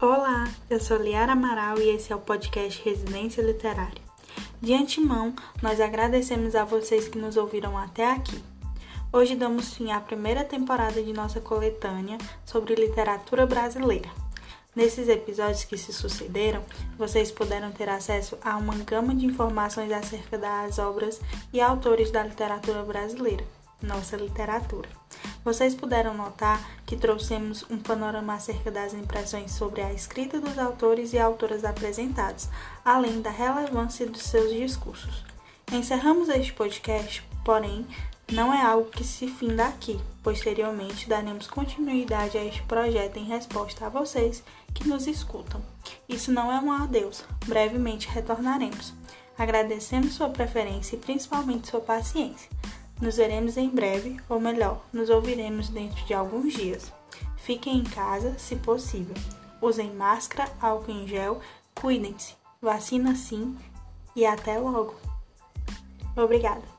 Olá, eu sou Liara Amaral e esse é o podcast Residência Literária. De antemão, nós agradecemos a vocês que nos ouviram até aqui. Hoje damos fim à primeira temporada de nossa coletânea sobre literatura brasileira. Nesses episódios que se sucederam, vocês puderam ter acesso a uma gama de informações acerca das obras e autores da literatura brasileira, nossa literatura. Vocês puderam notar que trouxemos um panorama acerca das impressões sobre a escrita dos autores e autoras apresentados, além da relevância dos seus discursos. Encerramos este podcast, porém, não é algo que se finda aqui. Posteriormente, daremos continuidade a este projeto em resposta a vocês que nos escutam. Isso não é um adeus, brevemente retornaremos. Agradecemos sua preferência e principalmente sua paciência. Nos veremos em breve, ou melhor, nos ouviremos dentro de alguns dias. Fiquem em casa, se possível. Usem máscara, álcool em gel, cuidem-se. Vacina sim e até logo. Obrigada.